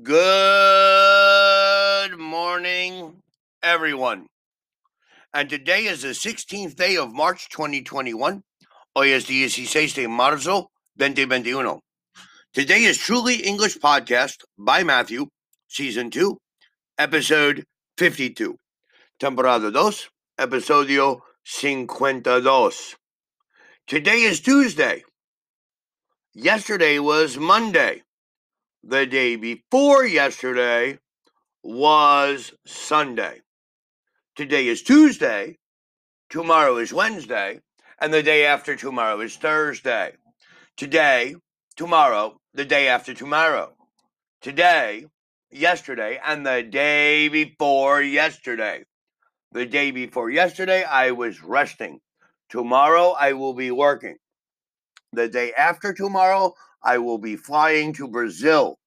Good morning, everyone. And today is the 16th day of March 2021. Hoy es 16 de marzo 2021. Today is Truly English Podcast by Matthew, Season 2, Episode 52. Temporada 2, Episodio 52. Today is Tuesday. Yesterday was Monday. The day before yesterday was Sunday. Today is Tuesday. Tomorrow is Wednesday. And the day after tomorrow is Thursday. Today, tomorrow, the day after tomorrow. Today, yesterday, and the day before yesterday. The day before yesterday, I was resting. Tomorrow, I will be working. The day after tomorrow, I will be flying to Brazil.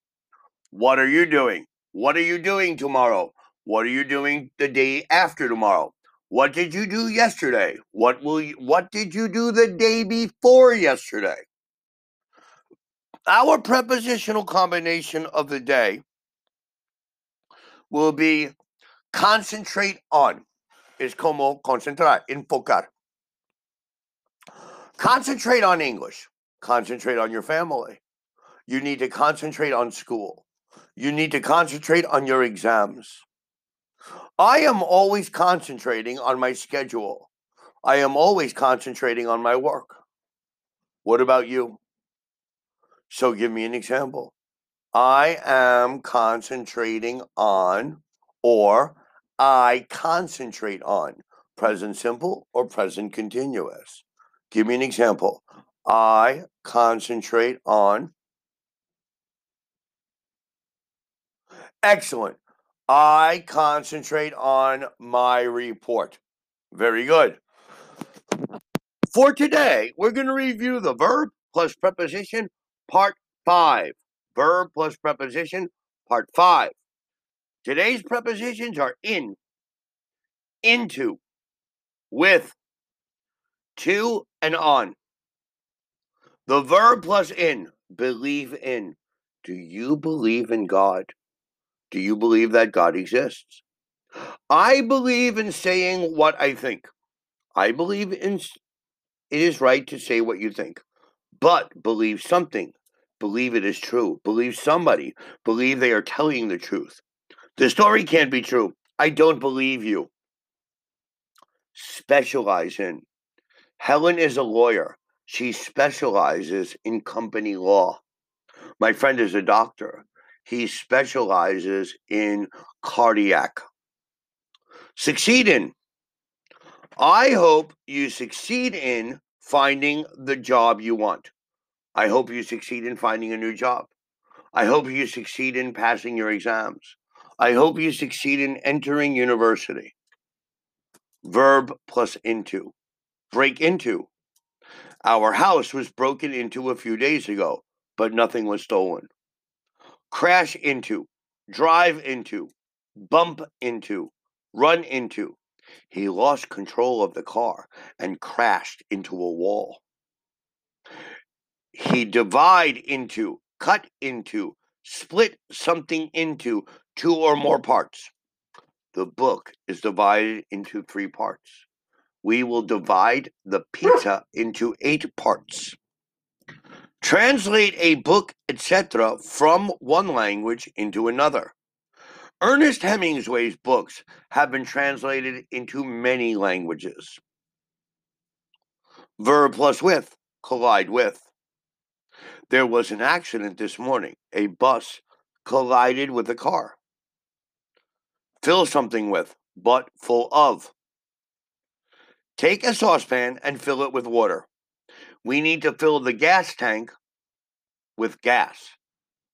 What are you doing? What are you doing tomorrow? What are you doing the day after tomorrow? What did you do yesterday? What will you, what did you do the day before yesterday? Our prepositional combination of the day will be concentrate on. Es como concentrar, enfocar. Concentrate on English. Concentrate on your family. You need to concentrate on school. You need to concentrate on your exams. I am always concentrating on my schedule. I am always concentrating on my work. What about you? So give me an example. I am concentrating on, or I concentrate on, present simple or present continuous. Give me an example. I concentrate on. Excellent. I concentrate on my report. Very good. For today, we're going to review the verb plus preposition, part five. Verb plus preposition, part five. Today's prepositions are in, into, with, to, and on. The verb plus in, believe in. Do you believe in God? Do you believe that God exists? I believe in saying what I think. I believe in it is right to say what you think, but believe something. Believe it is true. Believe somebody. Believe they are telling the truth. The story can't be true. I don't believe you. Specialize in. Helen is a lawyer. She specializes in company law. My friend is a doctor. He specializes in cardiac. Succeed in. I hope you succeed in finding the job you want. I hope you succeed in finding a new job. I hope you succeed in passing your exams. I hope you succeed in entering university. Verb plus into. Break into. Our house was broken into a few days ago, but nothing was stolen. Crash into, drive into, bump into, run into. He lost control of the car and crashed into a wall. He divide into, cut into, split something into two or more parts. The book is divided into three parts. We will divide the pizza into eight parts. Translate a book, etc., from one language into another. Ernest Hemingway's books have been translated into many languages. Verb plus with, collide with. There was an accident this morning. A bus collided with a car. Fill something with, but full of. Take a saucepan and fill it with water. We need to fill the gas tank with gas.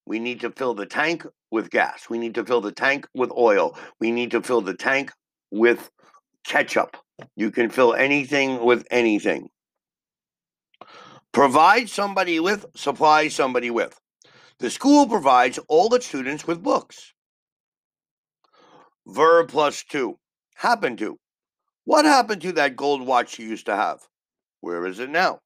We need to fill the tank with gas. We need to fill the tank with oil. We need to fill the tank with ketchup. You can fill anything with anything. Provide somebody with, supply somebody with. The school provides all its students with books. Verb plus two. Happen to. What happened to that gold watch you used to have? Where is it now?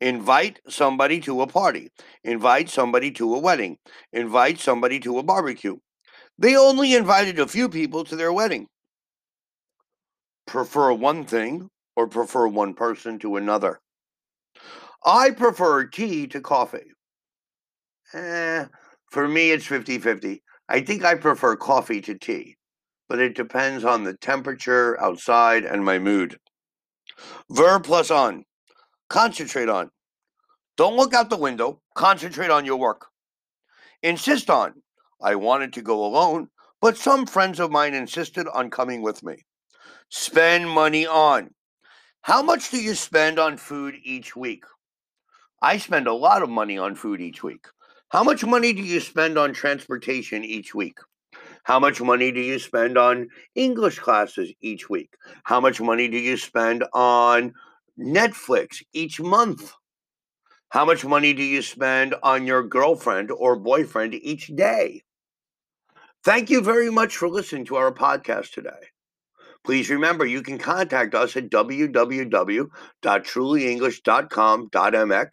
Invite somebody to a party. Invite somebody to a wedding. Invite somebody to a barbecue. They only invited a few people to their wedding. Prefer one thing or prefer one person to another? I prefer tea to coffee. Eh, for me, it's 50 50. I think I prefer coffee to tea, but it depends on the temperature outside and my mood. Verb plus on. Concentrate on. Don't look out the window. Concentrate on your work. Insist on. I wanted to go alone, but some friends of mine insisted on coming with me. Spend money on. How much do you spend on food each week? I spend a lot of money on food each week. How much money do you spend on transportation each week? How much money do you spend on English classes each week? How much money do you spend on Netflix each month? How much money do you spend on your girlfriend or boyfriend each day? Thank you very much for listening to our podcast today. Please remember you can contact us at www.trulyenglish.com.mx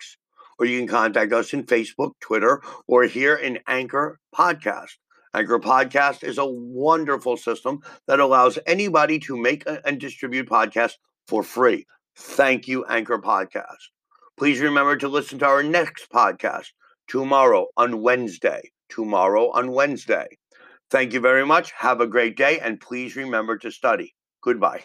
or you can contact us in Facebook, Twitter, or here in Anchor Podcast. Anchor Podcast is a wonderful system that allows anybody to make and distribute podcasts for free. Thank you, Anchor Podcast. Please remember to listen to our next podcast tomorrow on Wednesday. Tomorrow on Wednesday. Thank you very much. Have a great day, and please remember to study. Goodbye.